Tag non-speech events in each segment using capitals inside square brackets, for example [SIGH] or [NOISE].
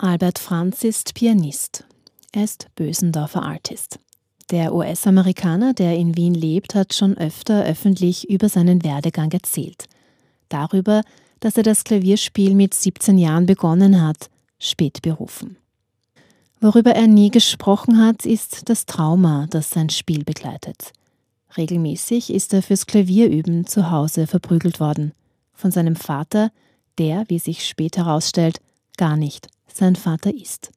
Albert Franz ist Pianist. Er ist Bösendorfer Artist. Der US-Amerikaner, der in Wien lebt, hat schon öfter öffentlich über seinen Werdegang erzählt. Darüber, dass er das Klavierspiel mit 17 Jahren begonnen hat, spät berufen. Worüber er nie gesprochen hat, ist das Trauma, das sein Spiel begleitet. Regelmäßig ist er fürs Klavierüben zu Hause verprügelt worden. Von seinem Vater, der, wie sich später herausstellt, gar nicht sein Vater ist.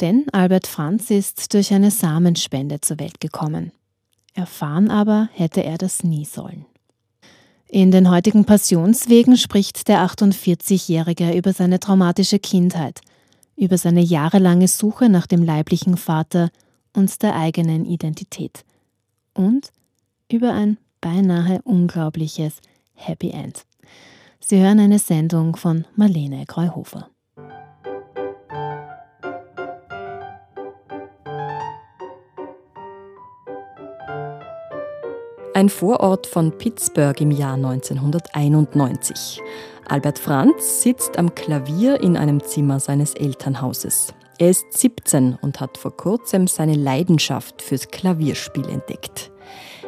Denn Albert Franz ist durch eine Samenspende zur Welt gekommen. Erfahren aber hätte er das nie sollen. In den heutigen Passionswegen spricht der 48-Jährige über seine traumatische Kindheit, über seine jahrelange Suche nach dem leiblichen Vater und der eigenen Identität und über ein beinahe unglaubliches Happy End. Sie hören eine Sendung von Marlene Kreuhofer. Ein Vorort von Pittsburgh im Jahr 1991. Albert Franz sitzt am Klavier in einem Zimmer seines Elternhauses. Er ist 17 und hat vor kurzem seine Leidenschaft fürs Klavierspiel entdeckt.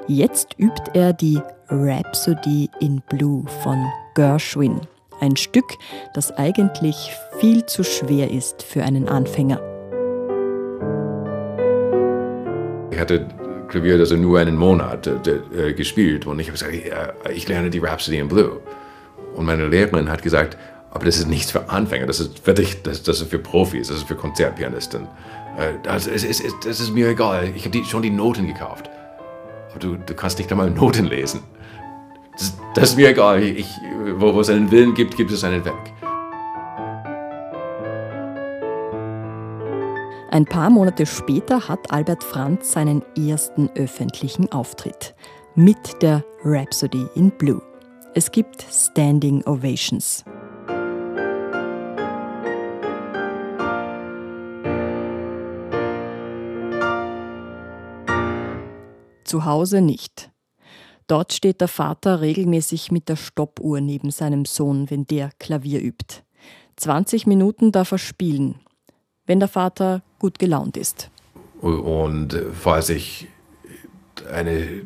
Jetzt übt er die Rhapsody in Blue von Gershwin. Ein Stück, das eigentlich viel zu schwer ist für einen Anfänger. Ich hatte Klavier also nur einen Monat äh, äh, gespielt und ich habe gesagt, ich lerne die Rhapsody in Blue. Und meine Lehrerin hat gesagt, aber das ist nichts für Anfänger, das ist für dich, das, das ist für Profis, das ist für Konzertpianisten. Äh, das, ist, ist, das ist mir egal, ich habe schon die Noten gekauft. Aber du, du kannst nicht einmal Noten lesen. Das, das ist mir egal, ich, wo, wo es einen Willen gibt, gibt es einen Weg. Ein paar Monate später hat Albert Franz seinen ersten öffentlichen Auftritt mit der Rhapsody in Blue. Es gibt Standing Ovations. Zu Hause nicht. Dort steht der Vater regelmäßig mit der Stoppuhr neben seinem Sohn, wenn der Klavier übt. 20 Minuten darf er spielen, wenn der Vater gut gelaunt ist. Und falls ich eine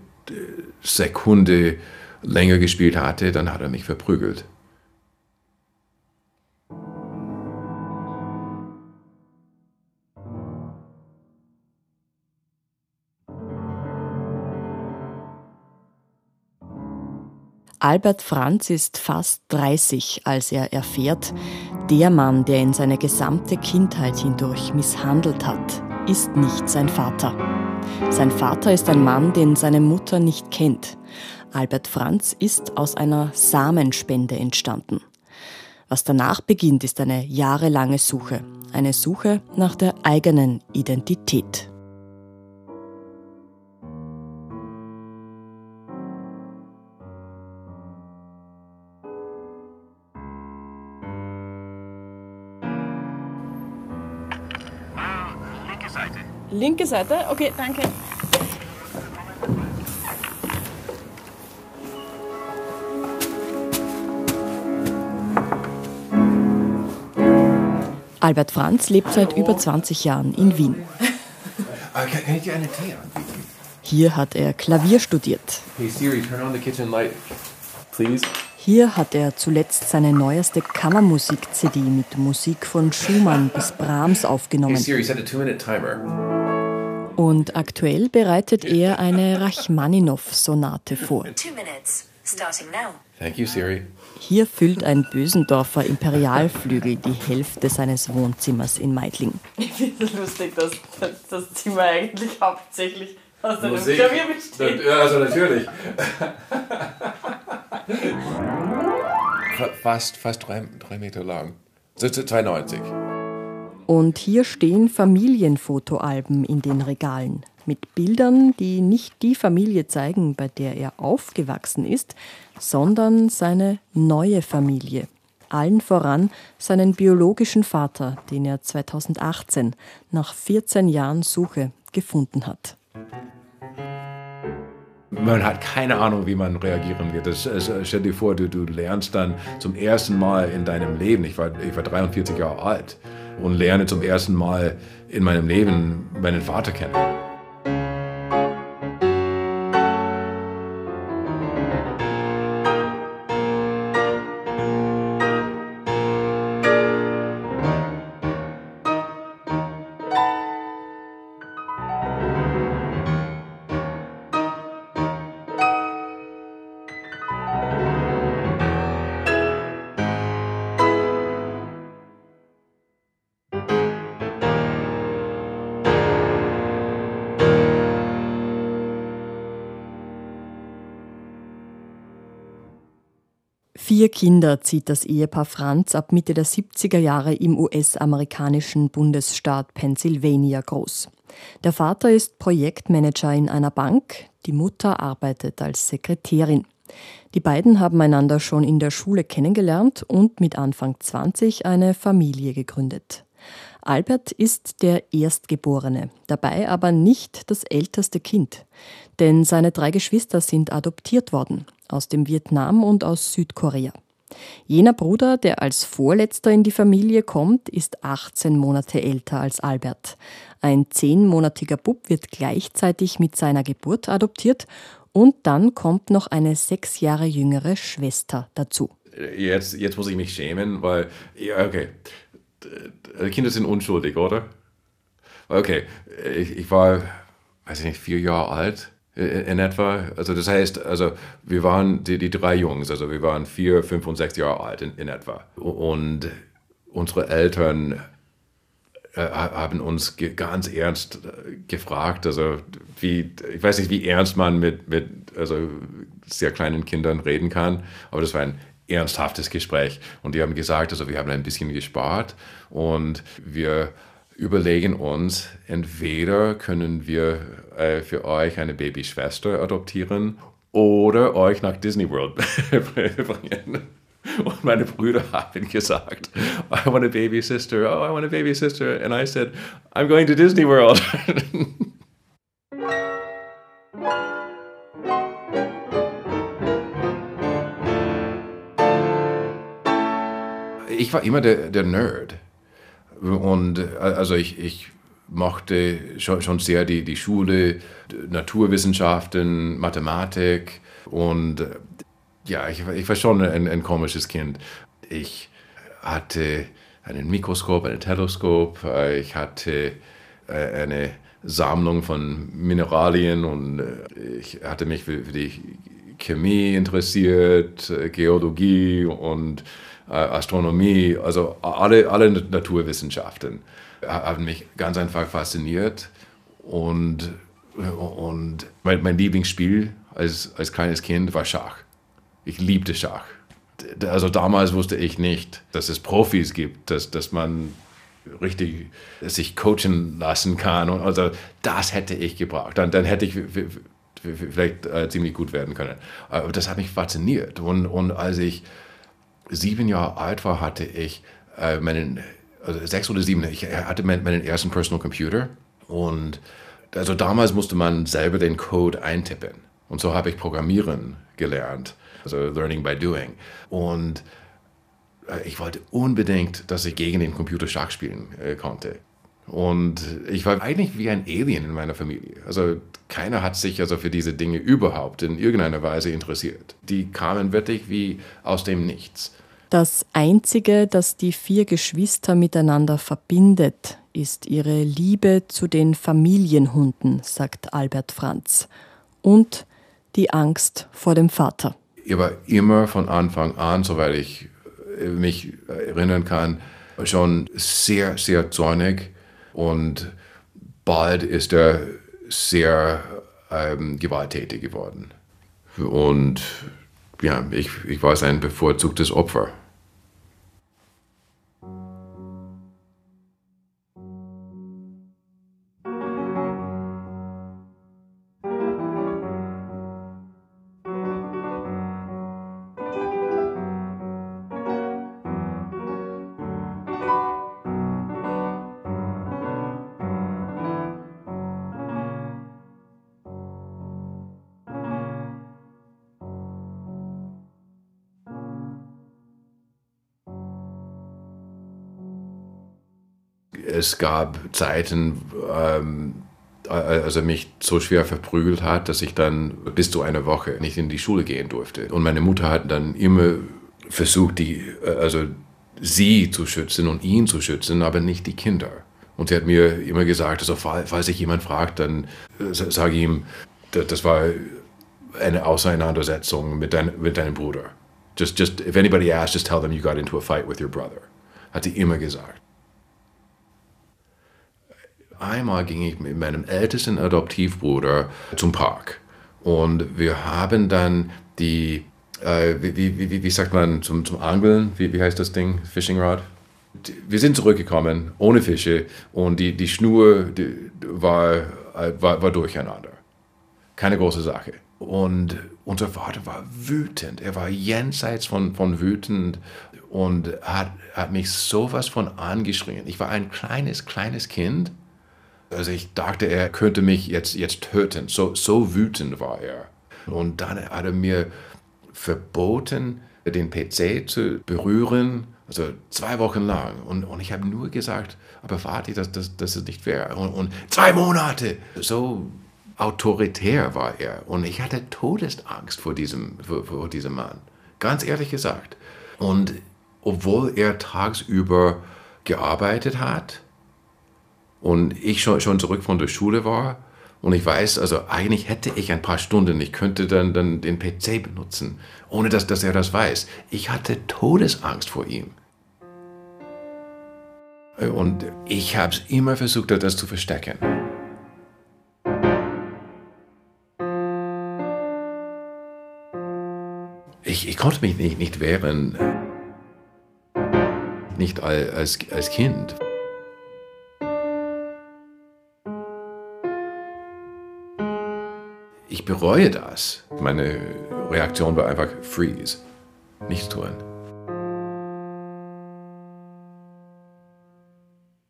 Sekunde länger gespielt hatte, dann hat er mich verprügelt. Albert Franz ist fast 30, als er erfährt, der Mann, der ihn seine gesamte Kindheit hindurch misshandelt hat, ist nicht sein Vater. Sein Vater ist ein Mann, den seine Mutter nicht kennt. Albert Franz ist aus einer Samenspende entstanden. Was danach beginnt, ist eine jahrelange Suche. Eine Suche nach der eigenen Identität. Linke Seite? Okay, danke. Albert Franz lebt seit über 20 Jahren in Wien. Äh, kann ich dir eine Tee anbieten? Hier hat er Klavier studiert. Hey Siri, turn on the kitchen light, please. Hier hat er zuletzt seine neueste Kammermusik-CD mit Musik von Schumann bis Brahms aufgenommen. Hey Siri, set a two-minute timer. Und aktuell bereitet er eine Rachmaninow-Sonate vor. Thank you, Siri. Hier füllt ein Bösendorfer Imperialflügel die Hälfte seines Wohnzimmers in Meidling. Ich finde es lustig, dass das Zimmer eigentlich hauptsächlich aus einem Klavier besteht. Ja, also natürlich. [LAUGHS] fast, fast drei, drei Meter lang. 92. Und hier stehen Familienfotoalben in den Regalen mit Bildern, die nicht die Familie zeigen, bei der er aufgewachsen ist, sondern seine neue Familie. Allen voran seinen biologischen Vater, den er 2018 nach 14 Jahren Suche gefunden hat. Man hat keine Ahnung, wie man reagieren wird. Das, stell dir vor, du, du lernst dann zum ersten Mal in deinem Leben, ich war, ich war 43 Jahre alt, und lerne zum ersten Mal in meinem Leben meinen Vater kennen. Vier Kinder zieht das Ehepaar Franz ab Mitte der 70er Jahre im US-amerikanischen Bundesstaat Pennsylvania groß. Der Vater ist Projektmanager in einer Bank, die Mutter arbeitet als Sekretärin. Die beiden haben einander schon in der Schule kennengelernt und mit Anfang 20 eine Familie gegründet. Albert ist der Erstgeborene, dabei aber nicht das älteste Kind, denn seine drei Geschwister sind adoptiert worden aus dem Vietnam und aus Südkorea. Jener Bruder, der als Vorletzter in die Familie kommt, ist 18 Monate älter als Albert. Ein zehnmonatiger Bub wird gleichzeitig mit seiner Geburt adoptiert und dann kommt noch eine sechs Jahre jüngere Schwester dazu. Jetzt, jetzt muss ich mich schämen, weil, ja, okay, Kinder sind unschuldig, oder? Okay, ich, ich war, weiß ich nicht, vier Jahre alt in etwa. Also das heißt, also wir waren die, die drei Jungs, also wir waren vier, fünf und sechs Jahre alt in, in etwa. Und unsere Eltern äh, haben uns ganz ernst äh, gefragt, also wie, ich weiß nicht, wie ernst man mit, mit also sehr kleinen Kindern reden kann, aber das war ein ernsthaftes Gespräch. Und die haben gesagt, also wir haben ein bisschen gespart und wir überlegen uns, entweder können wir äh, für euch eine Babyschwester adoptieren oder euch nach Disney World [LAUGHS] bringen. Und meine Brüder haben gesagt, I want a baby sister, oh, I want a baby sister. And I said, I'm going to Disney World. [LAUGHS] ich war immer der, der Nerd. Und äh, also ich, ich mochte schon, schon sehr die, die Schule, Naturwissenschaften, Mathematik und äh, ja, ich, ich war schon ein, ein komisches Kind. Ich hatte einen Mikroskop, ein Teleskop, äh, ich hatte eine Sammlung von Mineralien und ich hatte mich für, die Chemie interessiert, Geologie und äh, Astronomie, also alle, alle Naturwissenschaften haben mich ganz einfach fasziniert. Und, und mein, mein Lieblingsspiel als, als kleines Kind war Schach. Ich liebte Schach. Also damals wusste ich nicht, dass es Profis gibt, dass, dass man richtig sich coachen lassen kann. Und also das hätte ich gebraucht. Dann, dann hätte ich vielleicht äh, ziemlich gut werden können. Aber das hat mich fasziniert. Und, und als ich sieben Jahre alt war, hatte ich äh, meinen, also sechs oder sieben, ich hatte meinen ersten Personal Computer und also damals musste man selber den Code eintippen. Und so habe ich Programmieren gelernt, also Learning by Doing. Und äh, ich wollte unbedingt, dass ich gegen den Computer Schach spielen äh, konnte. Und ich war eigentlich wie ein Alien in meiner Familie. Also keiner hat sich also für diese Dinge überhaupt in irgendeiner Weise interessiert. Die kamen wirklich wie aus dem Nichts. Das Einzige, das die vier Geschwister miteinander verbindet, ist ihre Liebe zu den Familienhunden, sagt Albert Franz. Und die Angst vor dem Vater. Er war immer von Anfang an, soweit ich mich erinnern kann, schon sehr, sehr zornig und bald ist er sehr ähm, gewalttätig geworden. Und ja, ich, ich war sein bevorzugtes Opfer. Es gab Zeiten, ähm, er mich so schwer verprügelt hat, dass ich dann bis zu einer Woche nicht in die Schule gehen durfte. Und meine Mutter hat dann immer versucht, die, also sie zu schützen und ihn zu schützen, aber nicht die Kinder. Und sie hat mir immer gesagt, also falls sich jemand fragt, dann sage ich ihm, das war eine Auseinandersetzung mit, dein, mit deinem Bruder. Just, just, if anybody asks, just tell them you got into a fight with your brother. Hat sie immer gesagt. Einmal ging ich mit meinem ältesten Adoptivbruder zum Park und wir haben dann die, äh, wie, wie, wie, wie, sagt man, zum, zum Angeln, wie, wie heißt das Ding, Fishing Rod? Wir sind zurückgekommen ohne Fische und die, die Schnur die war, äh, war, war durcheinander. Keine große Sache. Und unser Vater war wütend. Er war jenseits von, von wütend und hat, hat mich sowas von angeschrien. Ich war ein kleines, kleines Kind also ich dachte, er könnte mich jetzt, jetzt töten. So, so wütend war er. Und dann hat er mir verboten, den PC zu berühren, also zwei Wochen lang. Und, und ich habe nur gesagt, aber Vati, das, das, das ist nicht fair. Und, und zwei Monate. So autoritär war er. Und ich hatte Todesangst vor diesem, vor, vor diesem Mann. Ganz ehrlich gesagt. Und obwohl er tagsüber gearbeitet hat, und ich schon, schon zurück von der Schule war und ich weiß, also eigentlich hätte ich ein paar Stunden, ich könnte dann, dann den PC benutzen, ohne dass, dass er das weiß. Ich hatte Todesangst vor ihm. Und ich habe es immer versucht, das zu verstecken. Ich, ich konnte mich nicht, nicht wehren, nicht als, als Kind. Ich bereue das. Meine Reaktion war einfach freeze, nichts tun.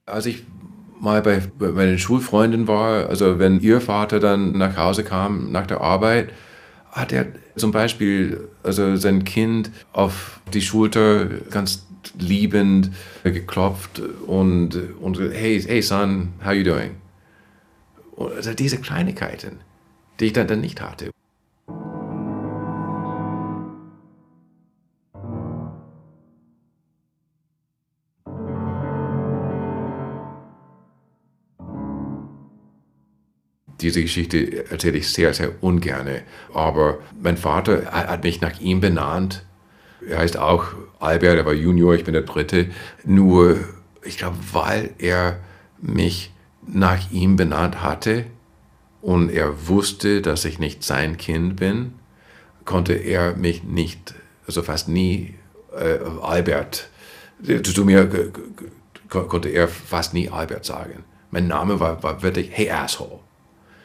Als ich mal bei, bei meinen Schulfreunden war, also wenn ihr Vater dann nach Hause kam nach der Arbeit, hat er zum Beispiel also sein Kind auf die Schulter ganz liebend geklopft und, und hey, hey son, how you doing? Also diese Kleinigkeiten die ich dann, dann nicht hatte. Diese Geschichte erzähle ich sehr, sehr ungern. Aber mein Vater hat mich nach ihm benannt. Er heißt auch Albert, er war Junior, ich bin der Dritte. Nur, ich glaube, weil er mich nach ihm benannt hatte, und er wusste, dass ich nicht sein Kind bin, konnte er mich nicht, also fast nie, äh, Albert, zu mir konnte er fast nie Albert sagen. Mein Name war, war wirklich Hey Asshole.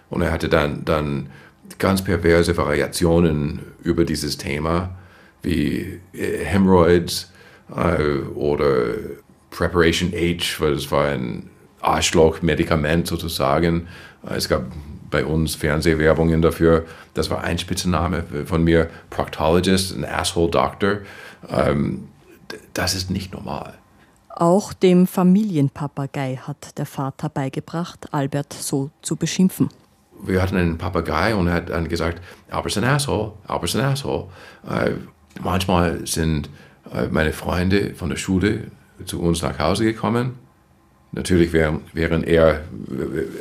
Und er hatte dann, dann ganz perverse Variationen über dieses Thema, wie äh, Hemorrhoids äh, oder Preparation H, weil es war ein Arschloch-Medikament sozusagen. Es gab bei uns Fernsehwerbungen dafür. Das war ein Spitzenname von mir, Proctologist, ein Asshole Doctor. Ähm, das ist nicht normal. Auch dem Familienpapagei hat der Vater beigebracht, Albert so zu beschimpfen. Wir hatten einen Papagei und er hat dann gesagt, Albert's an asshole, Albert's an asshole. Äh, manchmal sind äh, meine Freunde von der Schule zu uns nach Hause gekommen. Natürlich, während, während er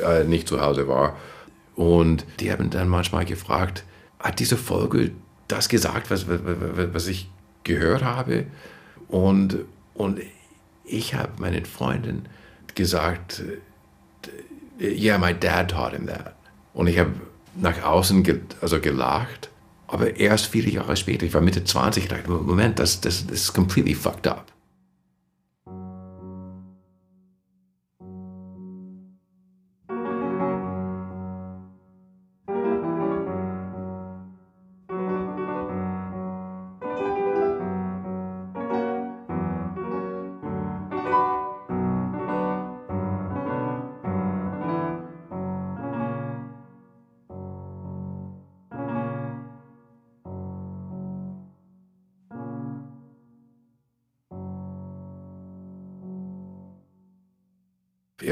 äh, nicht zu Hause war. Und die haben dann manchmal gefragt, hat diese Folge das gesagt, was, was, was ich gehört habe? Und, und ich habe meinen Freunden gesagt, yeah, my dad taught him that. Und ich habe nach außen ge also gelacht, aber erst viele Jahre später, ich war Mitte 20, dachte, Moment, das, das, das ist completely fucked up.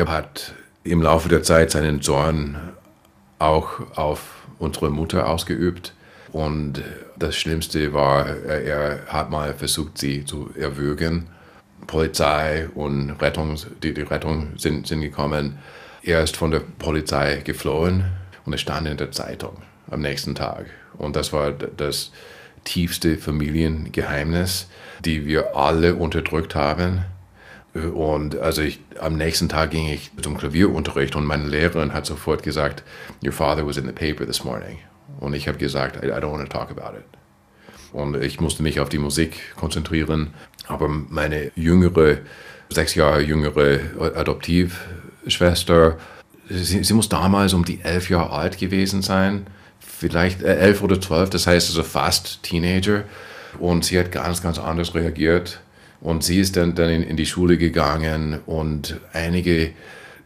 Hat im Laufe der Zeit seinen Zorn auch auf unsere Mutter ausgeübt. Und das Schlimmste war, er hat mal versucht, sie zu erwürgen. Polizei und Rettung, die, die Rettung sind, sind gekommen. Er ist von der Polizei geflohen und es stand in der Zeitung am nächsten Tag. Und das war das tiefste Familiengeheimnis, die wir alle unterdrückt haben. Und also ich, am nächsten Tag ging ich zum Klavierunterricht und meine Lehrerin hat sofort gesagt, Your father was in the paper this morning. Und ich habe gesagt, I, I don't want to talk about it. Und ich musste mich auf die Musik konzentrieren. Aber meine jüngere, sechs Jahre jüngere Adoptivschwester, sie, sie muss damals um die elf Jahre alt gewesen sein, vielleicht äh, elf oder zwölf, das heißt also fast Teenager. Und sie hat ganz, ganz anders reagiert. Und sie ist dann, dann in, in die Schule gegangen und einige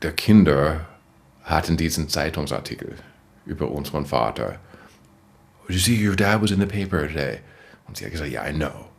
der Kinder hatten diesen Zeitungsartikel über unseren Vater. You see, your dad was in the paper today. Und sie hat gesagt, yeah, I know.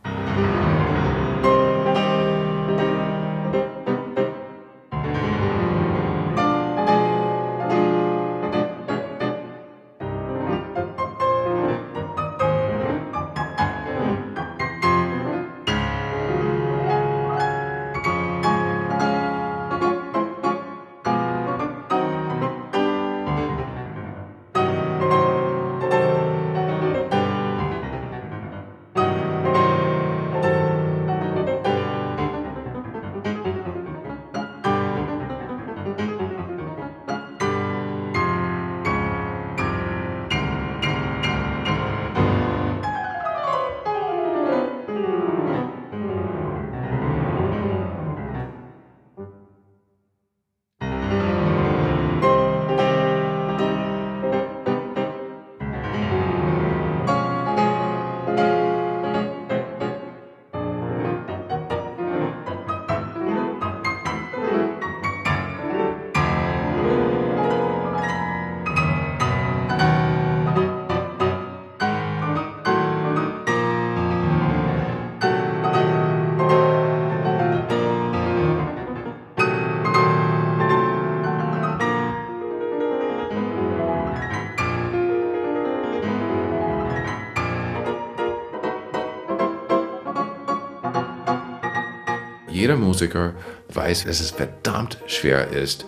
Jeder Musiker weiß, dass es verdammt schwer ist,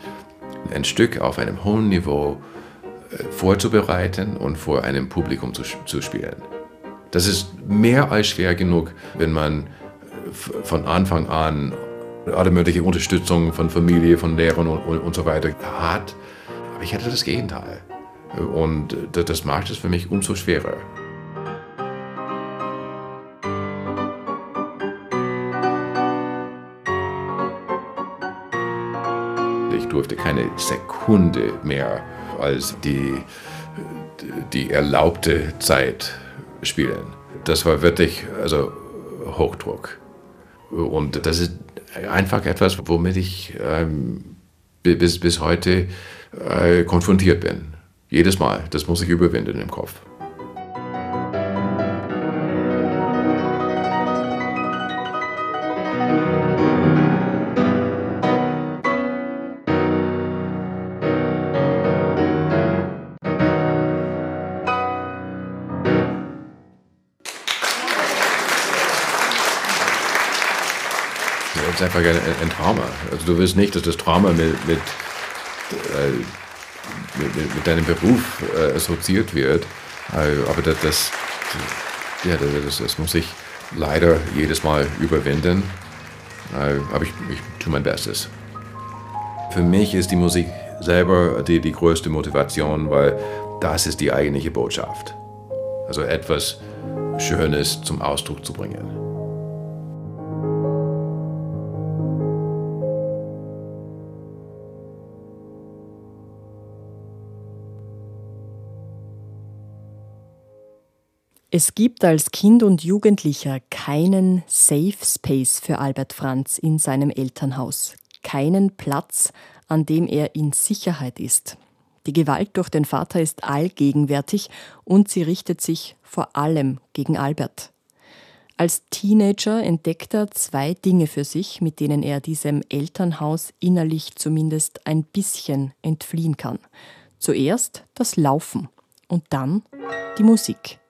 ein Stück auf einem hohen Niveau äh, vorzubereiten und vor einem Publikum zu, zu spielen. Das ist mehr als schwer genug, wenn man äh, von Anfang an alle mögliche Unterstützung von Familie, von Lehrern und, und, und so weiter hat. Aber ich hatte das Gegenteil. Und äh, das macht es für mich umso schwerer. Durfte keine Sekunde mehr als die, die erlaubte Zeit spielen. Das war wirklich also Hochdruck. Und das ist einfach etwas, womit ich ähm, bis, bis heute äh, konfrontiert bin. Jedes Mal. Das muss ich überwinden im Kopf. Ist einfach ein, ein, Trauma. Also du willst nicht, dass das Trauma mit, mit, äh, mit, mit deinem Beruf äh, assoziiert wird. Äh, aber das, das, ja, das, das, muss ich leider jedes Mal überwinden. Äh, aber ich, ich tue mein Bestes. Für mich ist die Musik selber die, die größte Motivation, weil das ist die eigentliche Botschaft. Also etwas Schönes zum Ausdruck zu bringen. Es gibt als Kind und Jugendlicher keinen Safe Space für Albert Franz in seinem Elternhaus, keinen Platz, an dem er in Sicherheit ist. Die Gewalt durch den Vater ist allgegenwärtig und sie richtet sich vor allem gegen Albert. Als Teenager entdeckt er zwei Dinge für sich, mit denen er diesem Elternhaus innerlich zumindest ein bisschen entfliehen kann. Zuerst das Laufen und dann die Musik.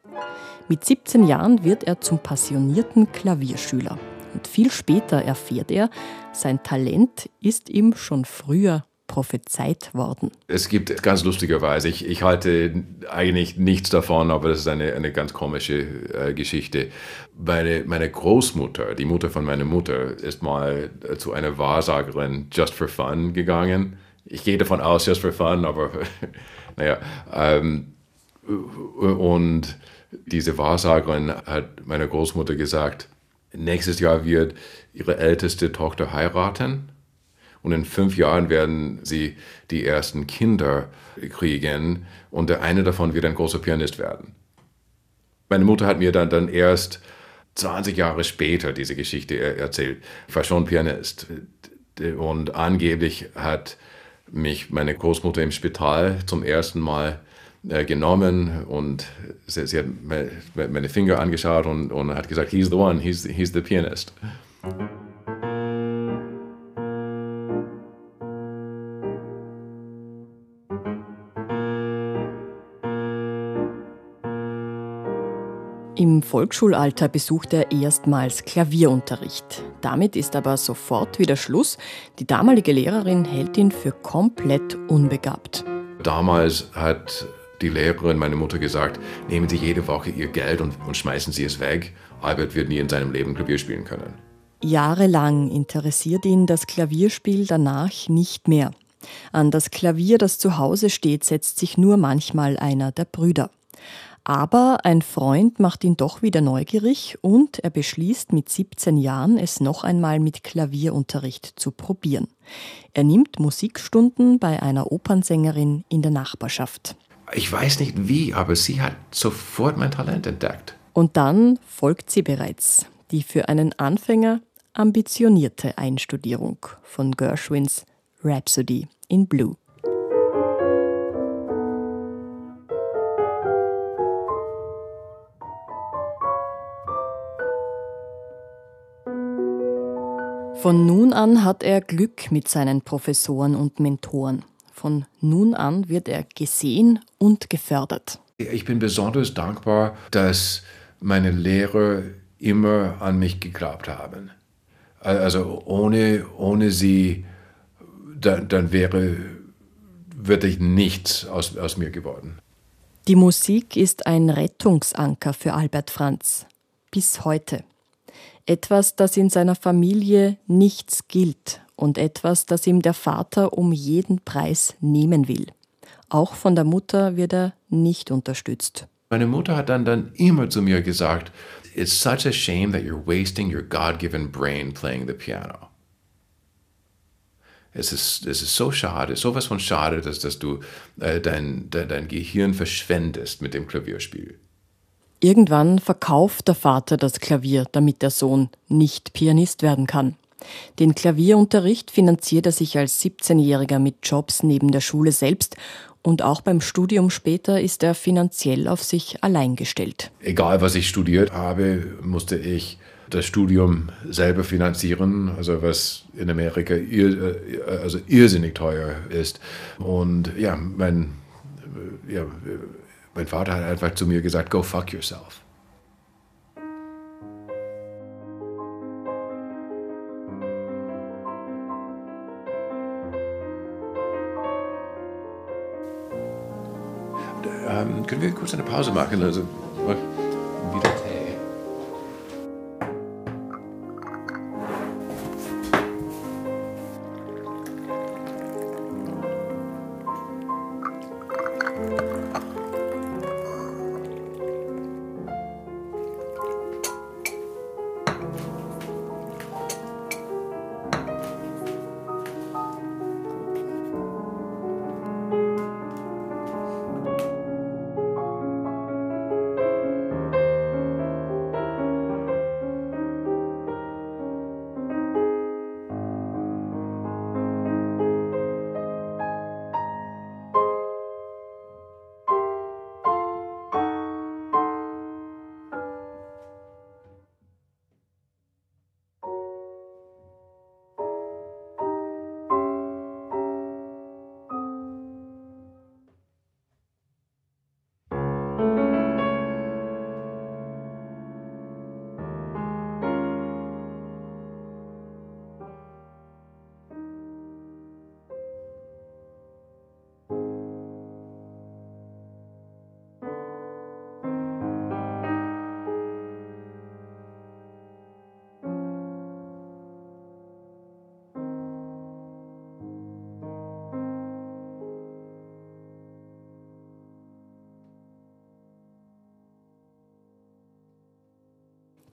Mit 17 Jahren wird er zum passionierten Klavierschüler. Und viel später erfährt er, sein Talent ist ihm schon früher prophezeit worden. Es gibt ganz lustigerweise, ich, ich halte eigentlich nichts davon, aber das ist eine, eine ganz komische äh, Geschichte. Meine, meine Großmutter, die Mutter von meiner Mutter, ist mal äh, zu einer Wahrsagerin just for fun gegangen. Ich gehe davon aus, just for fun, aber [LAUGHS] naja. Ähm, und diese Wahrsagerin hat meiner Großmutter gesagt, nächstes Jahr wird ihre älteste Tochter heiraten und in fünf Jahren werden sie die ersten Kinder kriegen und der eine davon wird ein großer Pianist werden. Meine Mutter hat mir dann, dann erst 20 Jahre später diese Geschichte erzählt. Ich war schon Pianist und angeblich hat mich meine Großmutter im Spital zum ersten Mal äh, genommen und sie, sie hat meine Finger angeschaut und, und hat gesagt, he's the one, he's, he's the pianist. Im Volksschulalter besucht er erstmals Klavierunterricht. Damit ist aber sofort wieder Schluss. Die damalige Lehrerin hält ihn für komplett unbegabt. Damals hat die Lehrerin, meine Mutter, gesagt, nehmen Sie jede Woche Ihr Geld und, und schmeißen Sie es weg. Albert wird nie in seinem Leben Klavier spielen können. Jahrelang interessiert ihn das Klavierspiel danach nicht mehr. An das Klavier, das zu Hause steht, setzt sich nur manchmal einer der Brüder. Aber ein Freund macht ihn doch wieder neugierig und er beschließt mit 17 Jahren, es noch einmal mit Klavierunterricht zu probieren. Er nimmt Musikstunden bei einer Opernsängerin in der Nachbarschaft. Ich weiß nicht wie, aber sie hat sofort mein Talent entdeckt. Und dann folgt sie bereits, die für einen Anfänger ambitionierte Einstudierung von Gershwins Rhapsody in Blue. Von nun an hat er Glück mit seinen Professoren und Mentoren. Von nun an wird er gesehen und gefördert. Ich bin besonders dankbar, dass meine Lehrer immer an mich geglaubt haben. Also ohne, ohne sie, dann, dann wäre wirklich nichts aus, aus mir geworden. Die Musik ist ein Rettungsanker für Albert Franz. Bis heute. Etwas, das in seiner Familie nichts gilt und etwas, das ihm der Vater um jeden Preis nehmen will. Auch von der Mutter wird er nicht unterstützt. Meine Mutter hat dann, dann immer zu mir gesagt, It's such a shame that you're wasting your God-given brain playing the piano. Es ist, es ist so schade, sowas von schade, dass, dass du äh, dein, dein, dein Gehirn verschwendest mit dem Klavierspiel. Irgendwann verkauft der Vater das Klavier, damit der Sohn nicht Pianist werden kann. Den Klavierunterricht finanziert er sich als 17-Jähriger mit Jobs neben der Schule selbst und auch beim Studium später ist er finanziell auf sich allein gestellt. Egal, was ich studiert habe, musste ich das Studium selber finanzieren, also was in Amerika ir also irrsinnig teuer ist. Und ja, mein, ja, mein Vater hat einfach zu mir gesagt, go fuck yourself. Ähm, können wir kurz eine Pause machen? Also, wieder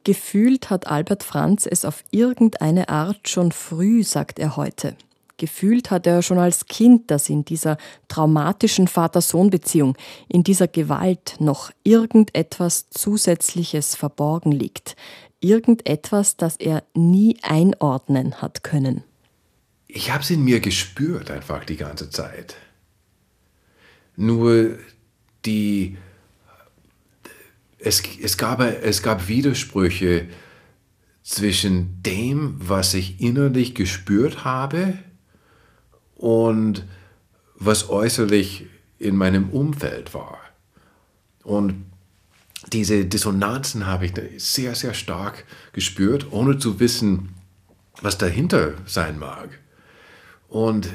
Gefühlt hat Albert Franz es auf irgendeine Art schon früh, sagt er heute. Gefühlt hat er schon als Kind, dass in dieser traumatischen Vater-Sohn-Beziehung, in dieser Gewalt noch irgendetwas Zusätzliches verborgen liegt. Irgendetwas, das er nie einordnen hat können. Ich habe es in mir gespürt einfach die ganze Zeit. Nur die es, es, gab, es gab Widersprüche zwischen dem, was ich innerlich gespürt habe und was äußerlich in meinem Umfeld war. Und diese Dissonanzen habe ich sehr, sehr stark gespürt, ohne zu wissen, was dahinter sein mag. Und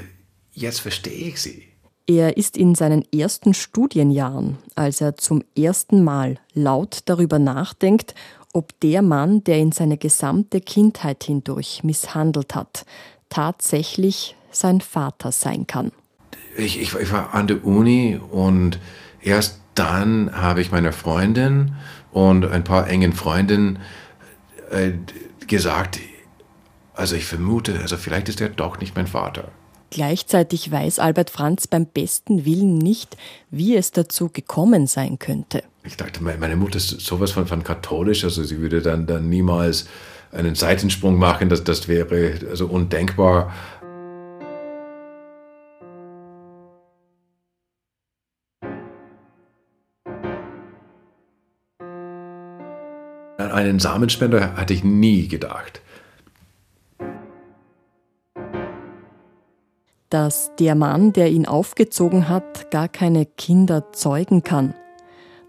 jetzt verstehe ich sie. Er ist in seinen ersten Studienjahren, als er zum ersten Mal laut darüber nachdenkt, ob der Mann, der ihn seine gesamte Kindheit hindurch misshandelt hat, tatsächlich sein Vater sein kann. Ich, ich, ich war an der Uni und erst dann habe ich meiner Freundin und ein paar engen Freundinnen äh, gesagt, also ich vermute, also vielleicht ist er doch nicht mein Vater. Gleichzeitig weiß Albert Franz beim besten Willen nicht, wie es dazu gekommen sein könnte. Ich dachte, meine Mutter ist sowas von, von katholisch, also sie würde dann, dann niemals einen Seitensprung machen, das, das wäre also undenkbar. An einen Samenspender hatte ich nie gedacht. Dass der Mann, der ihn aufgezogen hat, gar keine Kinder zeugen kann,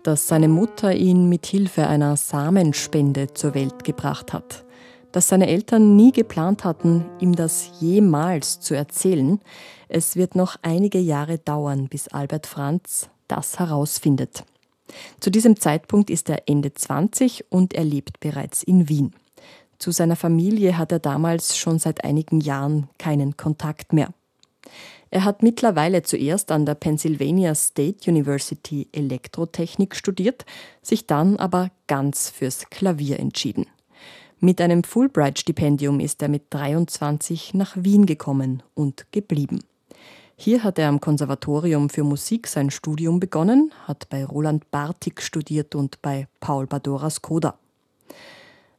dass seine Mutter ihn mit Hilfe einer Samenspende zur Welt gebracht hat, dass seine Eltern nie geplant hatten, ihm das jemals zu erzählen. Es wird noch einige Jahre dauern, bis Albert Franz das herausfindet. Zu diesem Zeitpunkt ist er Ende 20 und er lebt bereits in Wien. Zu seiner Familie hat er damals schon seit einigen Jahren keinen Kontakt mehr. Er hat mittlerweile zuerst an der Pennsylvania State University Elektrotechnik studiert, sich dann aber ganz fürs Klavier entschieden. Mit einem Fulbright-Stipendium ist er mit 23 nach Wien gekommen und geblieben. Hier hat er am Konservatorium für Musik sein Studium begonnen, hat bei Roland Bartik studiert und bei Paul Badoras Koda.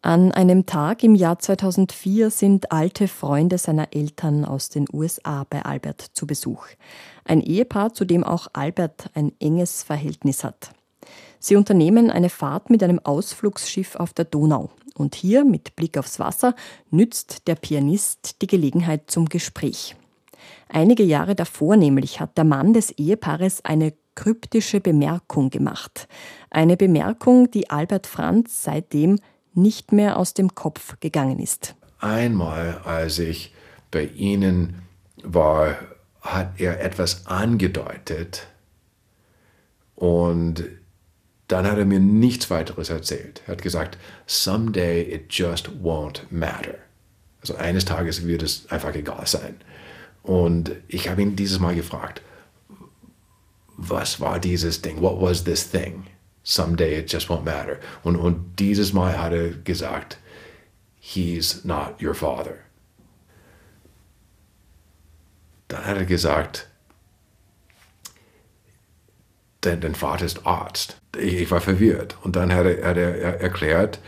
An einem Tag im Jahr 2004 sind alte Freunde seiner Eltern aus den USA bei Albert zu Besuch. Ein Ehepaar, zu dem auch Albert ein enges Verhältnis hat. Sie unternehmen eine Fahrt mit einem Ausflugsschiff auf der Donau. Und hier, mit Blick aufs Wasser, nützt der Pianist die Gelegenheit zum Gespräch. Einige Jahre davor nämlich hat der Mann des Ehepaares eine kryptische Bemerkung gemacht. Eine Bemerkung, die Albert Franz seitdem nicht mehr aus dem Kopf gegangen ist. Einmal, als ich bei Ihnen war, hat er etwas angedeutet und dann hat er mir nichts weiteres erzählt. Er hat gesagt, someday it just won't matter. Also eines Tages wird es einfach egal sein. Und ich habe ihn dieses Mal gefragt, was war dieses Ding? What was this thing? Someday it just won't matter. Und, und dieses Mal hat er gesagt, he's not your father. Dann hat er gesagt, dein, dein Vater ist Arzt. Ich, war verwirrt. Und dann hat er, hat er erklärt,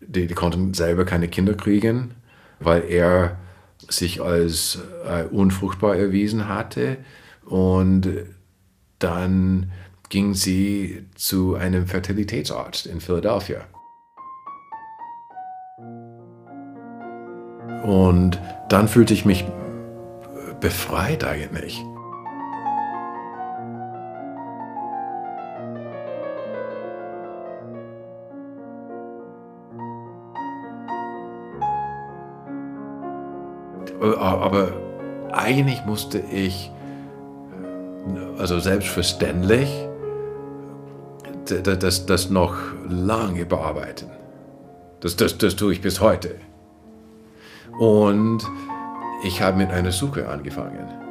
die, die, konnten selber keine Kinder kriegen, weil er sich als äh, unfruchtbar erwiesen hatte. Und dann ging sie zu einem Fertilitätsarzt in Philadelphia. Und dann fühlte ich mich befreit eigentlich. Aber eigentlich musste ich, also selbstverständlich, das, das noch lange bearbeiten. Das, das, das tue ich bis heute. Und ich habe mit einer Suche angefangen.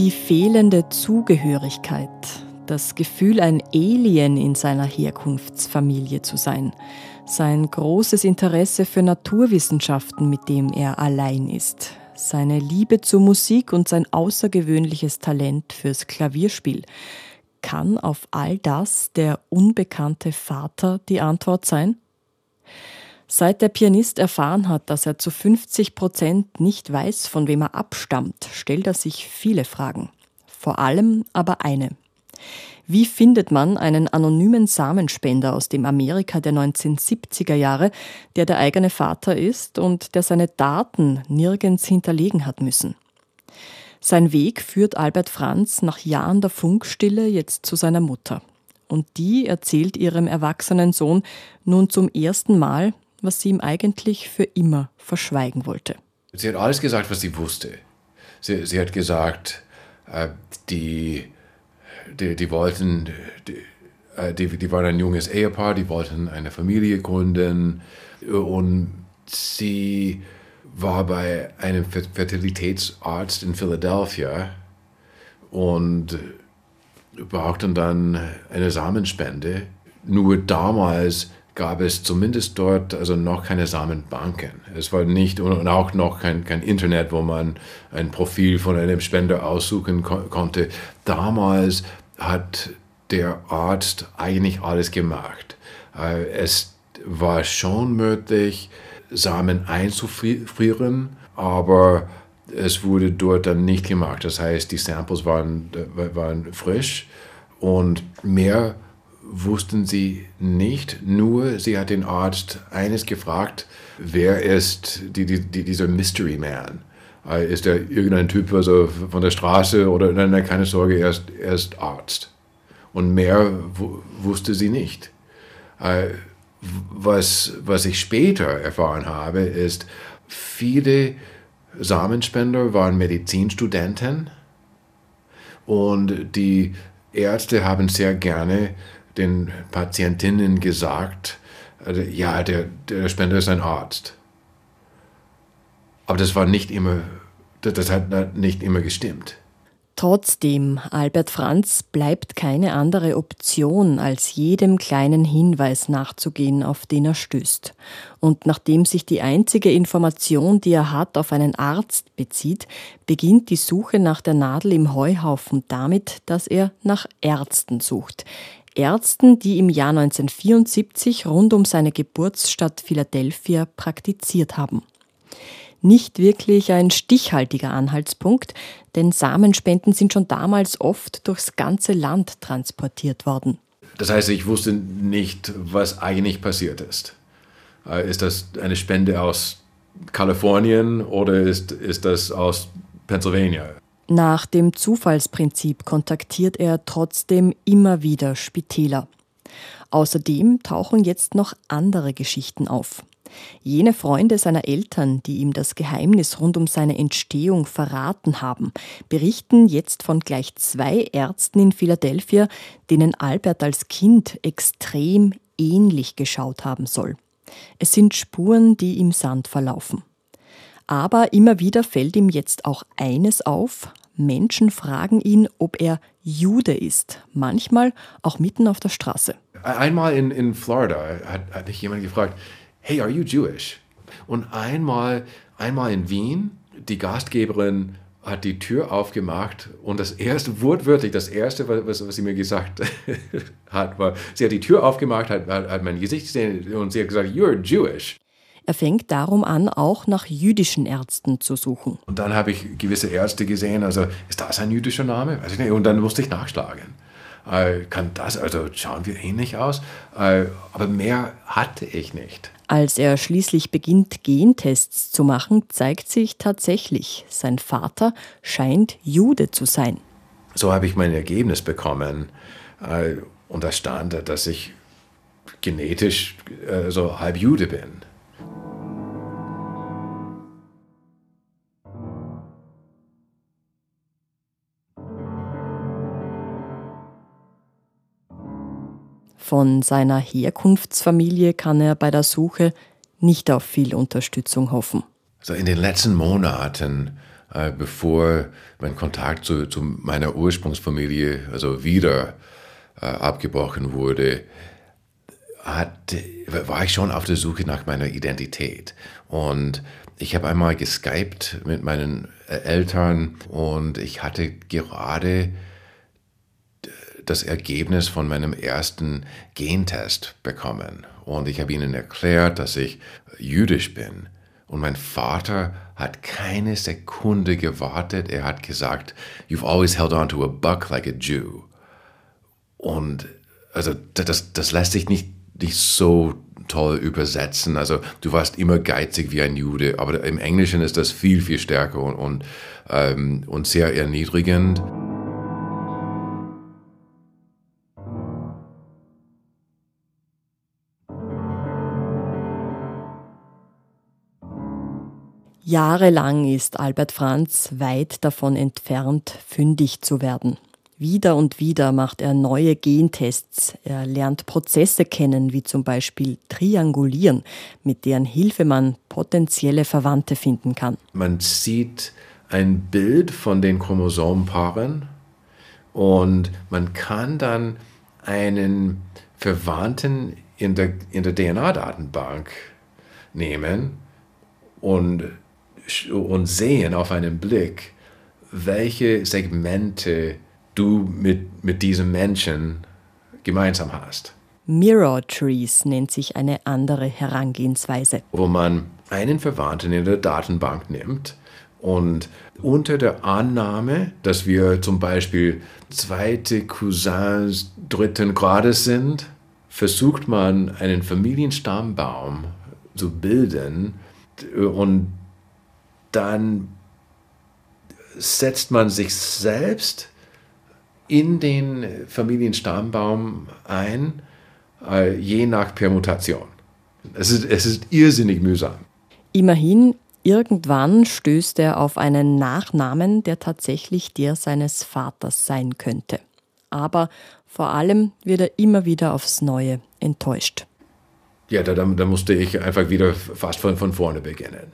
Die fehlende Zugehörigkeit, das Gefühl, ein Alien in seiner Herkunftsfamilie zu sein, sein großes Interesse für Naturwissenschaften, mit dem er allein ist, seine Liebe zur Musik und sein außergewöhnliches Talent fürs Klavierspiel. Kann auf all das der unbekannte Vater die Antwort sein? Seit der Pianist erfahren hat, dass er zu 50 Prozent nicht weiß, von wem er abstammt, stellt er sich viele Fragen. Vor allem aber eine. Wie findet man einen anonymen Samenspender aus dem Amerika der 1970er Jahre, der der eigene Vater ist und der seine Daten nirgends hinterlegen hat müssen? Sein Weg führt Albert Franz nach Jahren der Funkstille jetzt zu seiner Mutter. Und die erzählt ihrem erwachsenen Sohn nun zum ersten Mal, was sie ihm eigentlich für immer verschweigen wollte. Sie hat alles gesagt, was sie wusste. Sie, sie hat gesagt, äh, die, die, die wollten, die, äh, die, die waren ein junges Ehepaar, die wollten eine Familie gründen und sie war bei einem Fertilitätsarzt in Philadelphia und brauchten dann eine Samenspende. Nur damals gab es zumindest dort also noch keine Samenbanken. Es war nicht und auch noch kein, kein Internet, wo man ein Profil von einem Spender aussuchen ko konnte. Damals hat der Arzt eigentlich alles gemacht. Äh, es war schon möglich, Samen einzufrieren, aber es wurde dort dann nicht gemacht. Das heißt, die Samples waren, waren frisch und mehr wussten sie nicht, nur sie hat den Arzt eines gefragt, wer ist die, die, die, dieser Mystery Man? Äh, ist er irgendein Typ also von der Straße oder nein, nein, keine Sorge, er ist, er ist Arzt. Und mehr wusste sie nicht. Äh, was, was ich später erfahren habe, ist, viele Samenspender waren Medizinstudenten und die Ärzte haben sehr gerne den Patientinnen gesagt, also, ja, der, der Spender ist ein Arzt. Aber das war nicht immer, das hat nicht immer gestimmt. Trotzdem, Albert Franz bleibt keine andere Option, als jedem kleinen Hinweis nachzugehen, auf den er stößt. Und nachdem sich die einzige Information, die er hat, auf einen Arzt bezieht, beginnt die Suche nach der Nadel im Heuhaufen damit, dass er nach Ärzten sucht. Ärzten, die im Jahr 1974 rund um seine Geburtsstadt Philadelphia praktiziert haben. Nicht wirklich ein stichhaltiger Anhaltspunkt, denn Samenspenden sind schon damals oft durchs ganze Land transportiert worden. Das heißt, ich wusste nicht, was eigentlich passiert ist. Äh, ist das eine Spende aus Kalifornien oder ist, ist das aus Pennsylvania? Nach dem Zufallsprinzip kontaktiert er trotzdem immer wieder Spitäler. Außerdem tauchen jetzt noch andere Geschichten auf. Jene Freunde seiner Eltern, die ihm das Geheimnis rund um seine Entstehung verraten haben, berichten jetzt von gleich zwei Ärzten in Philadelphia, denen Albert als Kind extrem ähnlich geschaut haben soll. Es sind Spuren, die im Sand verlaufen. Aber immer wieder fällt ihm jetzt auch eines auf. Menschen fragen ihn, ob er Jude ist. Manchmal auch mitten auf der Straße. Einmal in, in Florida hat, hat mich jemand gefragt, hey, are you Jewish? Und einmal, einmal in Wien, die Gastgeberin hat die Tür aufgemacht und das erste, wortwörtlich, das erste, was, was sie mir gesagt [LAUGHS] hat, war, sie hat die Tür aufgemacht, hat, hat mein Gesicht gesehen und sie hat gesagt, you're Jewish. Er fängt darum an, auch nach jüdischen Ärzten zu suchen. Und dann habe ich gewisse Ärzte gesehen, also ist das ein jüdischer Name? Also, und dann musste ich nachschlagen. Äh, kann das, also schauen wir ähnlich aus? Äh, aber mehr hatte ich nicht. Als er schließlich beginnt, Gentests zu machen, zeigt sich tatsächlich, sein Vater scheint Jude zu sein. So habe ich mein Ergebnis bekommen. Äh, und da stand, dass ich genetisch äh, so halb Jude bin. Von seiner Herkunftsfamilie kann er bei der Suche nicht auf viel Unterstützung hoffen. Also in den letzten Monaten, äh, bevor mein Kontakt zu, zu, meiner Ursprungsfamilie also wieder äh, abgebrochen wurde, hat, war ich schon auf der Suche nach meiner Identität. Und ich habe einmal geskypt mit meinen Eltern und ich hatte gerade das Ergebnis von meinem ersten Gentest bekommen. Und ich habe ihnen erklärt, dass ich jüdisch bin. Und mein Vater hat keine Sekunde gewartet. Er hat gesagt, You've always held on to a buck like a Jew. Und also das, das lässt sich nicht, nicht so toll übersetzen. Also du warst immer geizig wie ein Jude, aber im Englischen ist das viel, viel stärker und, und, ähm, und sehr erniedrigend. Jahrelang ist Albert Franz weit davon entfernt, fündig zu werden. Wieder und wieder macht er neue Gentests. Er lernt Prozesse kennen, wie zum Beispiel Triangulieren, mit deren Hilfe man potenzielle Verwandte finden kann. Man sieht ein Bild von den Chromosomenpaaren und man kann dann einen Verwandten in der, in der DNA-Datenbank nehmen und und sehen auf einen Blick, welche Segmente du mit, mit diesem Menschen gemeinsam hast. Mirror Trees nennt sich eine andere Herangehensweise. Wo man einen Verwandten in der Datenbank nimmt und unter der Annahme, dass wir zum Beispiel zweite Cousins dritten Grades sind, versucht man einen Familienstammbaum zu bilden und dann setzt man sich selbst in den Familienstammbaum ein, äh, je nach Permutation. Es ist, es ist irrsinnig mühsam. Immerhin, irgendwann stößt er auf einen Nachnamen, der tatsächlich der seines Vaters sein könnte. Aber vor allem wird er immer wieder aufs Neue enttäuscht. Ja, da, da musste ich einfach wieder fast von, von vorne beginnen.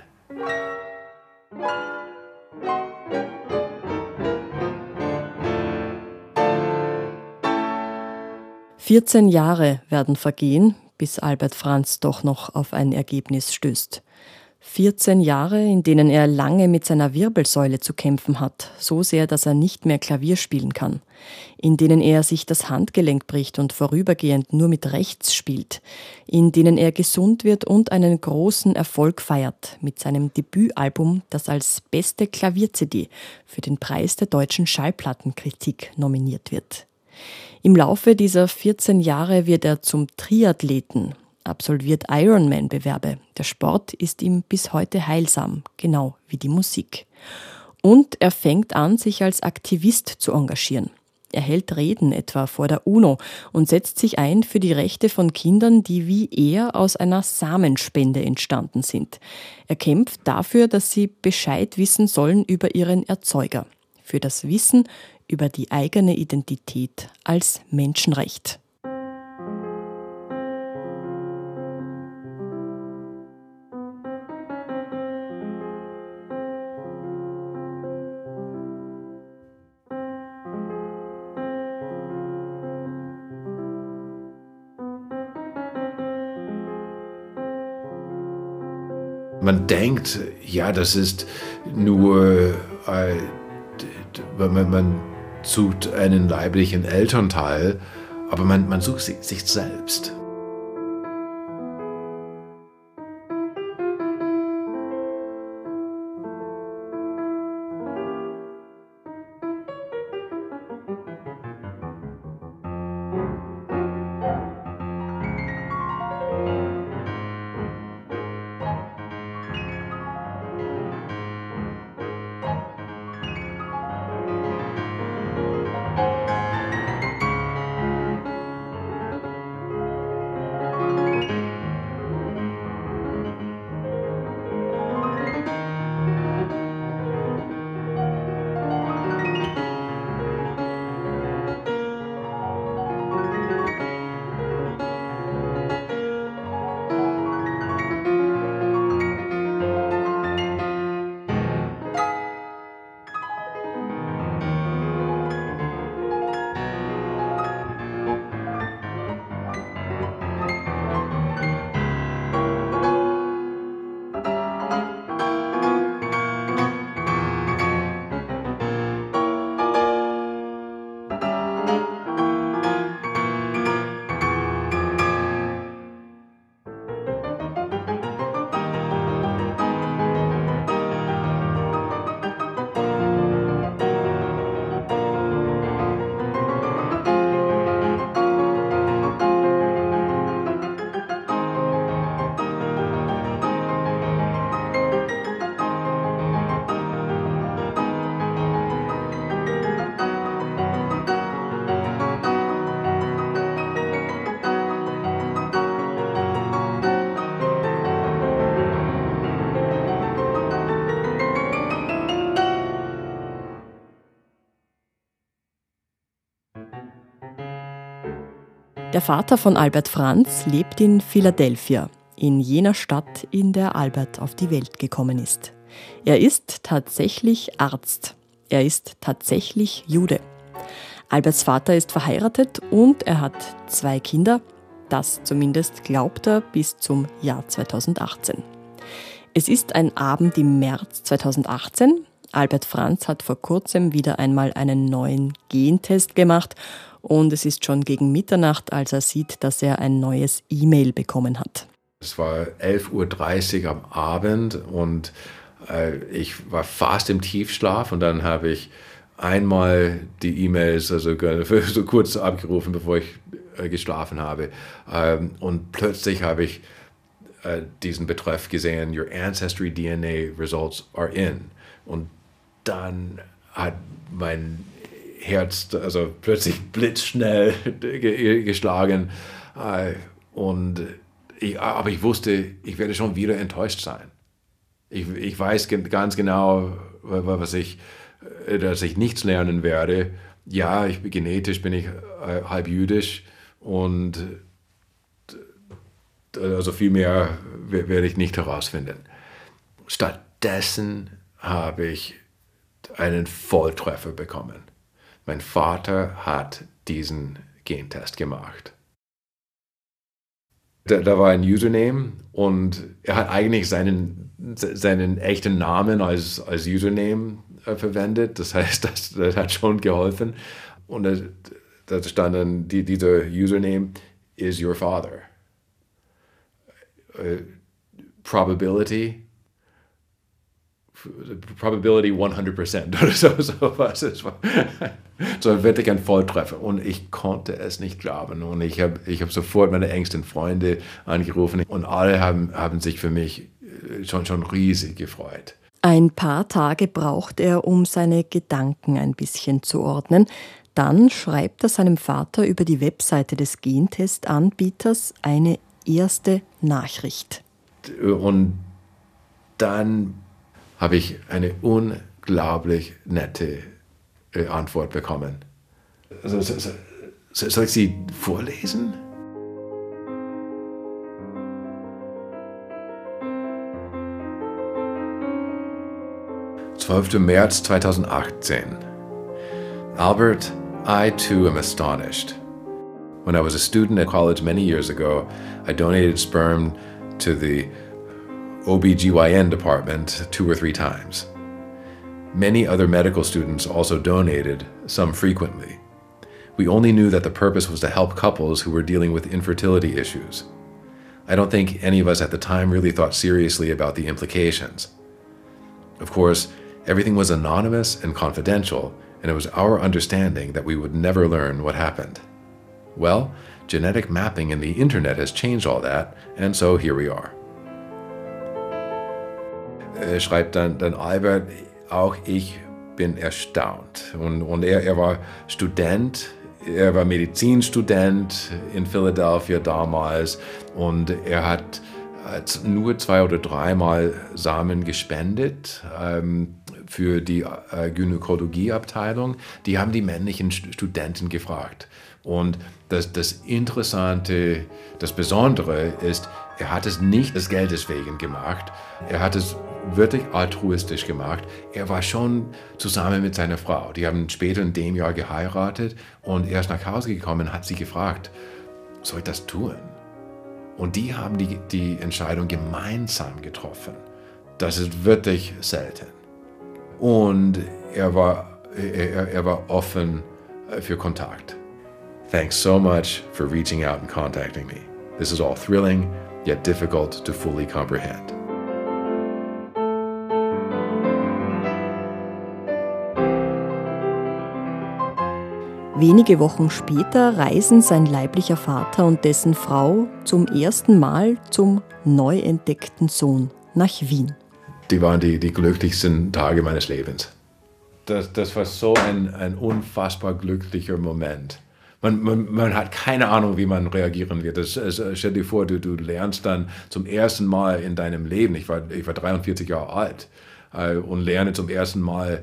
14 Jahre werden vergehen, bis Albert Franz doch noch auf ein Ergebnis stößt. 14 Jahre, in denen er lange mit seiner Wirbelsäule zu kämpfen hat, so sehr, dass er nicht mehr Klavier spielen kann, in denen er sich das Handgelenk bricht und vorübergehend nur mit rechts spielt, in denen er gesund wird und einen großen Erfolg feiert mit seinem Debütalbum, das als beste Klavier-CD für den Preis der deutschen Schallplattenkritik nominiert wird. Im Laufe dieser 14 Jahre wird er zum Triathleten, absolviert Ironman-Bewerbe. Der Sport ist ihm bis heute heilsam, genau wie die Musik. Und er fängt an, sich als Aktivist zu engagieren. Er hält Reden etwa vor der UNO und setzt sich ein für die Rechte von Kindern, die wie er aus einer Samenspende entstanden sind. Er kämpft dafür, dass sie Bescheid wissen sollen über ihren Erzeuger, für das Wissen über die eigene Identität als Menschenrecht. Man denkt, ja, das ist nur, äh, man, man sucht einen leiblichen Elternteil, aber man, man sucht sich selbst. Vater von Albert Franz lebt in Philadelphia, in jener Stadt, in der Albert auf die Welt gekommen ist. Er ist tatsächlich Arzt. Er ist tatsächlich Jude. Alberts Vater ist verheiratet und er hat zwei Kinder. Das zumindest glaubt er bis zum Jahr 2018. Es ist ein Abend im März 2018. Albert Franz hat vor kurzem wieder einmal einen neuen Gentest gemacht und es ist schon gegen Mitternacht, als er sieht, dass er ein neues E-Mail bekommen hat. Es war 11.30 Uhr am Abend und äh, ich war fast im Tiefschlaf und dann habe ich einmal die E-Mails also [LAUGHS] so kurz abgerufen, bevor ich äh, geschlafen habe. Ähm, und plötzlich habe ich äh, diesen Betreff gesehen, Your Ancestry DNA Results are in. Und dann hat mein Herz also plötzlich [LAUGHS] blitzschnell geschlagen. Äh, und ich, aber ich wusste, ich werde schon wieder enttäuscht sein. Ich, ich weiß ganz genau, was ich, äh, dass ich nichts lernen werde. Ja, ich, genetisch bin ich äh, halb jüdisch und also viel mehr werde ich nicht herausfinden. Stattdessen habe ich einen Volltreffer bekommen. Mein Vater hat diesen Gentest gemacht. Da, da, war ein Username und er hat eigentlich seinen, seinen echten Namen als, als Username äh, verwendet. Das heißt, [LAUGHS] das, das, hat schon geholfen. Und da, stand dann, die, dieser Username is your father. Uh, probability Probability 100% oder [LAUGHS] so, so was. Es war [LAUGHS] so wirklich ein Volltreffer. Und ich konnte es nicht glauben. Und ich habe ich hab sofort meine engsten Freunde angerufen und alle haben, haben sich für mich äh, schon, schon riesig gefreut. Ein paar Tage braucht er, um seine Gedanken ein bisschen zu ordnen. Dann schreibt er seinem Vater über die Webseite des Gentestanbieters eine erste Nachricht. Und dann habe ich eine unglaublich nette äh, Antwort bekommen. Also, so, so, soll ich sie vorlesen? Zwölfter März 2018. Albert, I too am astonished. When I was a student at college many years ago, I donated sperm to the OBGYN department two or three times. Many other medical students also donated, some frequently. We only knew that the purpose was to help couples who were dealing with infertility issues. I don't think any of us at the time really thought seriously about the implications. Of course, everything was anonymous and confidential, and it was our understanding that we would never learn what happened. Well, genetic mapping and the internet has changed all that, and so here we are. Äh, schreibt dann, dann Albert, auch ich bin erstaunt. Und, und er, er war Student, er war Medizinstudent in Philadelphia damals und er hat nur zwei oder dreimal Samen gespendet ähm, für die äh, Gynäkologieabteilung. Die haben die männlichen Studenten gefragt. Und das, das Interessante, das Besondere ist, er hat es nicht des Geldes wegen gemacht. Er hat es wirklich altruistisch gemacht. Er war schon zusammen mit seiner Frau. Die haben später in dem Jahr geheiratet und er ist nach Hause gekommen hat sie gefragt, soll ich das tun? Und die haben die, die Entscheidung gemeinsam getroffen. Das ist wirklich selten. Und er war, er, er war offen für Kontakt. Thanks so much for reaching out and contacting me. This is all thrilling, yet difficult to fully comprehend. Wenige Wochen später reisen sein leiblicher Vater und dessen Frau zum ersten Mal zum neu entdeckten Sohn nach Wien. Die waren die, die glücklichsten Tage meines Lebens. Das, das war so ein, ein unfassbar glücklicher Moment. Man, man, man, hat keine Ahnung, wie man reagieren wird. Das, das, stell dir vor, du, du lernst dann zum ersten Mal in deinem Leben, ich war, ich war 43 Jahre alt, äh, und lerne zum ersten Mal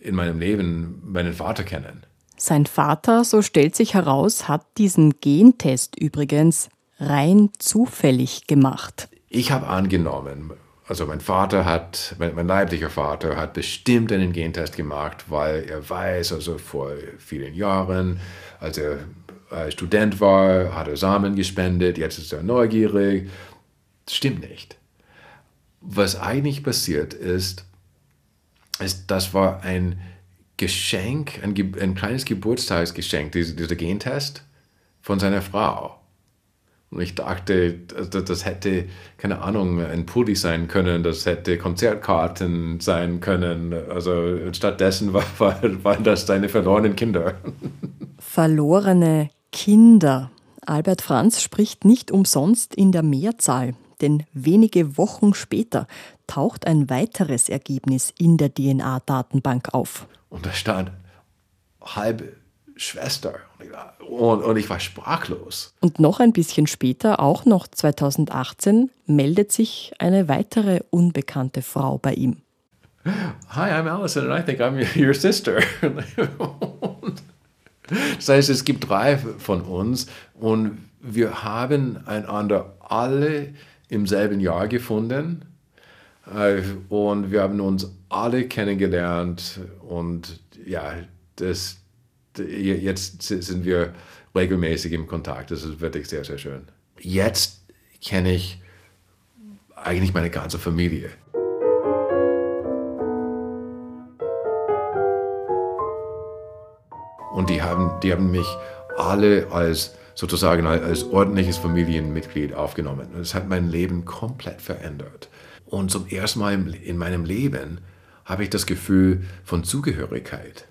in meinem Leben meinen Vater kennen Sein Vater, so stellt sich heraus, hat diesen Gentest übrigens rein zufällig gemacht. Ich habe angenommen, also mein Vater hat, mein, mein, leiblicher Vater hat bestimmt einen Gentest gemacht, weil er weiß, also vor vielen Jahren, als er äh, Student war, hat er Samen gespendet, jetzt ist er neugierig. Das stimmt nicht. Was eigentlich passiert ist, ist, das war ein Geschenk, ein, ein kleines Geburtstagsgeschenk, dieser, dieser Gentest von seiner Frau. Und ich dachte, das hätte, keine Ahnung, ein Pulli sein können, das hätte Konzertkarten sein können. Also stattdessen war, [LAUGHS] war, waren das seine verlorenen Kinder. Verlorene Kinder. Albert Franz spricht nicht umsonst in der Mehrzahl, denn wenige Wochen später taucht ein weiteres Ergebnis in der DNA-Datenbank auf. Und da stand halbe Schwester. Und, und ich war sprachlos. Und noch ein bisschen später, auch noch 2018, meldet sich eine weitere unbekannte Frau bei ihm. Hi, I'm Allison and I think I'm your sister. das heißt, es gibt drei von uns und wir haben einander alle im selben Jahr gefunden und wir haben uns alle kennengelernt und ja, das, jetzt sind wir regelmäßig im Kontakt. Das ist wirklich sehr, sehr schön. Jetzt kenne ich eigentlich meine ganze Familie. Und die haben, die haben mich alle als sozusagen als ordentliches Familienmitglied aufgenommen. Das hat mein Leben komplett verändert. Und zum ersten Mal in meinem Leben habe ich das Gefühl von Zugehörigkeit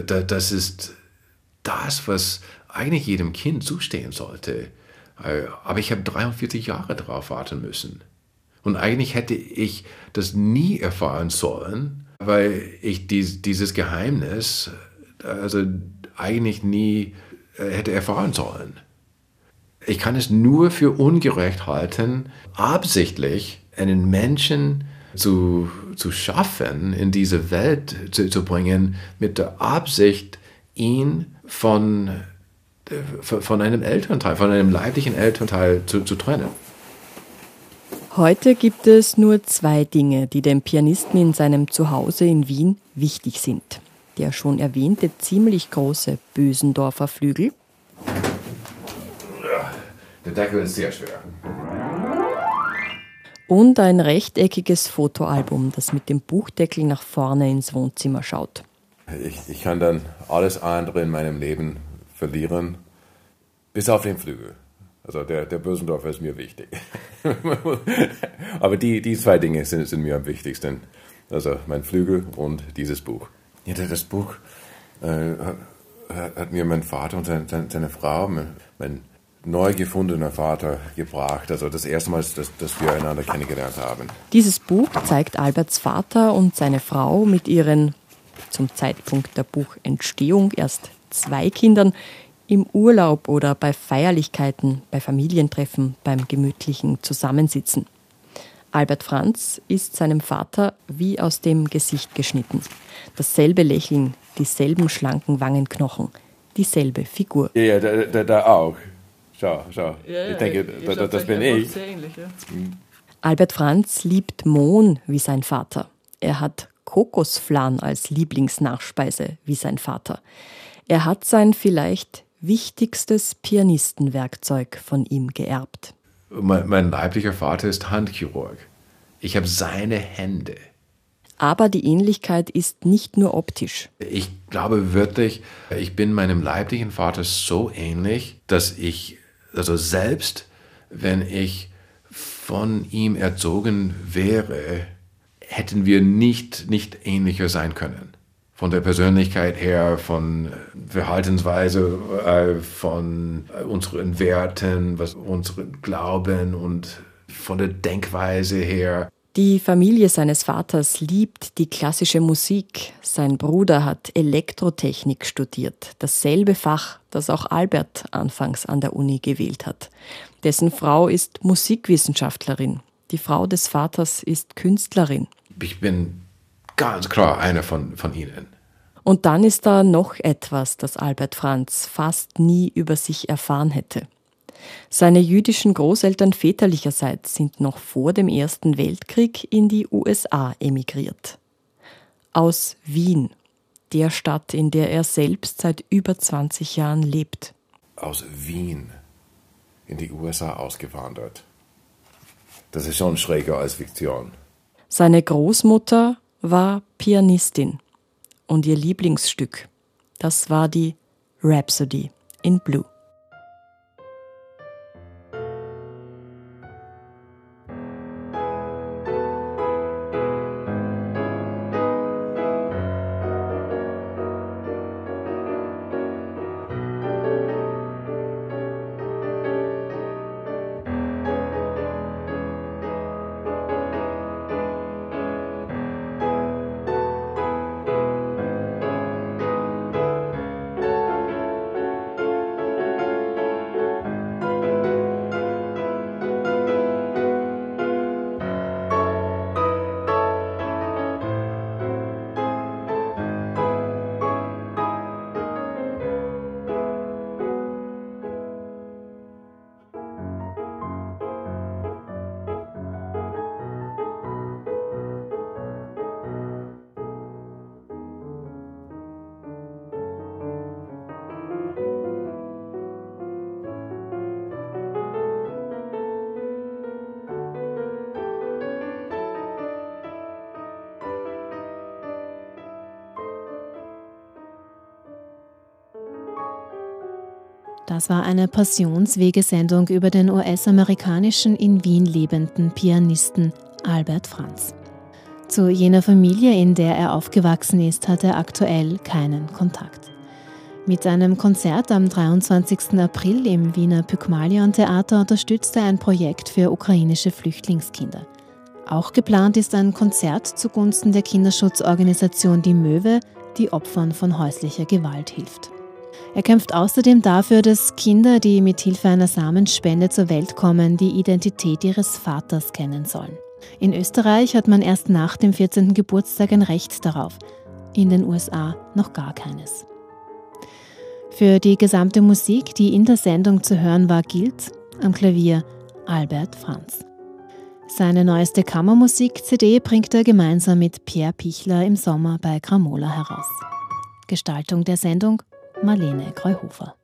das ist das, was eigentlich jedem Kind zustehen sollte. Äh, aber ich habe 43 Jahre darauf warten müssen. Und eigentlich hätte ich das nie erfahren sollen, weil ich dieses Geheimnis also eigentlich nie äh, hätte erfahren sollen. Ich kann es nur für ungerecht halten, absichtlich einen Menschen zu, zu schaffen, in diese Welt zu, zu bringen, mit der Absicht, ihn von, von einem Elternteil, von einem leiblichen Elternteil zu, zu trennen. Heute gibt es nur zwei Dinge, die dem Pianisten in seinem Zuhause in Wien wichtig sind. Der schon erwähnte ziemlich große Bösendorfer Flügel. Der Deckel ist sehr schwer und ein rechteckiges Fotoalbum, das mit dem Buchdeckel nach vorne ins Wohnzimmer schaut. Ich, ich kann dann alles andere in meinem Leben verlieren, bis auf den Flügel. Also der, der Bösendorfer ist mir wichtig. [LAUGHS] Aber die, die zwei Dinge sind, sind mir am wichtigsten. Also mein Flügel und dieses Buch. Ja, das Buch äh, hat, hat, mir mein Vater und seine, seine Frau, mein neu gefundener Vater gebracht. Also das erste Mal, dass, dass wir einander kennengelernt haben. Dieses Buch zeigt Alberts Vater und seine Frau mit ihren zum Zeitpunkt der Buchentstehung erst zwei Kindern im Urlaub oder bei Feierlichkeiten, bei Familientreffen, beim gemütlichen Zusammensitzen. Albert Franz ist seinem Vater wie aus dem Gesicht geschnitten. Dasselbe Lächeln, dieselben schlanken Wangenknochen, dieselbe Figur. Ja, da, da, da auch. Schau, schau. Ja, ich denke, ja, das, das bin ich. Ähnlich, ja. Albert Franz liebt Mohn wie sein Vater. Er hat Kokosflan als Lieblingsnachspeise wie sein Vater. Er hat sein vielleicht wichtigstes Pianistenwerkzeug von ihm geerbt. Mein, mein leiblicher Vater ist Handchirurg. Ich habe seine Hände. Aber die Ähnlichkeit ist nicht nur optisch. Ich glaube wirklich, ich bin meinem leiblichen Vater so ähnlich, dass ich also selbst wenn ich von ihm erzogen wäre, hätten wir nicht, nicht ähnlicher sein können. Von der Persönlichkeit her, von Verhaltensweise, äh, von unseren Werten, was unseren Glauben und von der Denkweise her. Die Familie seines Vaters liebt die klassische Musik. Sein Bruder hat Elektrotechnik studiert, dasselbe Fach, das auch Albert anfangs an der Uni gewählt hat. Dessen Frau ist Musikwissenschaftlerin. Die Frau des Vaters ist Künstlerin. Ich bin ganz klar einer von, von ihnen. Und dann ist da noch etwas, das Albert Franz fast nie über sich erfahren hätte. Seine jüdischen Großeltern väterlicherseits sind noch vor dem Ersten Weltkrieg in die USA emigriert. Aus Wien, der Stadt, in der er selbst seit über 20 Jahren lebt. Aus Wien in die USA ausgewandert. Das ist schon schräger als Fiktion. Seine Großmutter war Pianistin und ihr Lieblingsstück, das war die Rhapsody in Blue. Das war eine Passionswegesendung über den US-amerikanischen in Wien lebenden Pianisten Albert Franz. Zu jener Familie, in der er aufgewachsen ist, hat er aktuell keinen Kontakt. Mit einem Konzert am 23. April im Wiener Pygmalion Theater unterstützt er ein Projekt für ukrainische Flüchtlingskinder. Auch geplant ist ein Konzert zugunsten der Kinderschutzorganisation Die Möwe, die Opfern von häuslicher Gewalt hilft. Er kämpft außerdem dafür, dass Kinder, die mit Hilfe einer Samenspende zur Welt kommen, die Identität ihres Vaters kennen sollen. In Österreich hat man erst nach dem 14. Geburtstag ein Recht darauf, in den USA noch gar keines. Für die gesamte Musik, die in der Sendung zu hören war, gilt am Klavier Albert Franz. Seine neueste Kammermusik-CD bringt er gemeinsam mit Pierre Pichler im Sommer bei Gramola heraus. Gestaltung der Sendung Marlene Kreuhofer.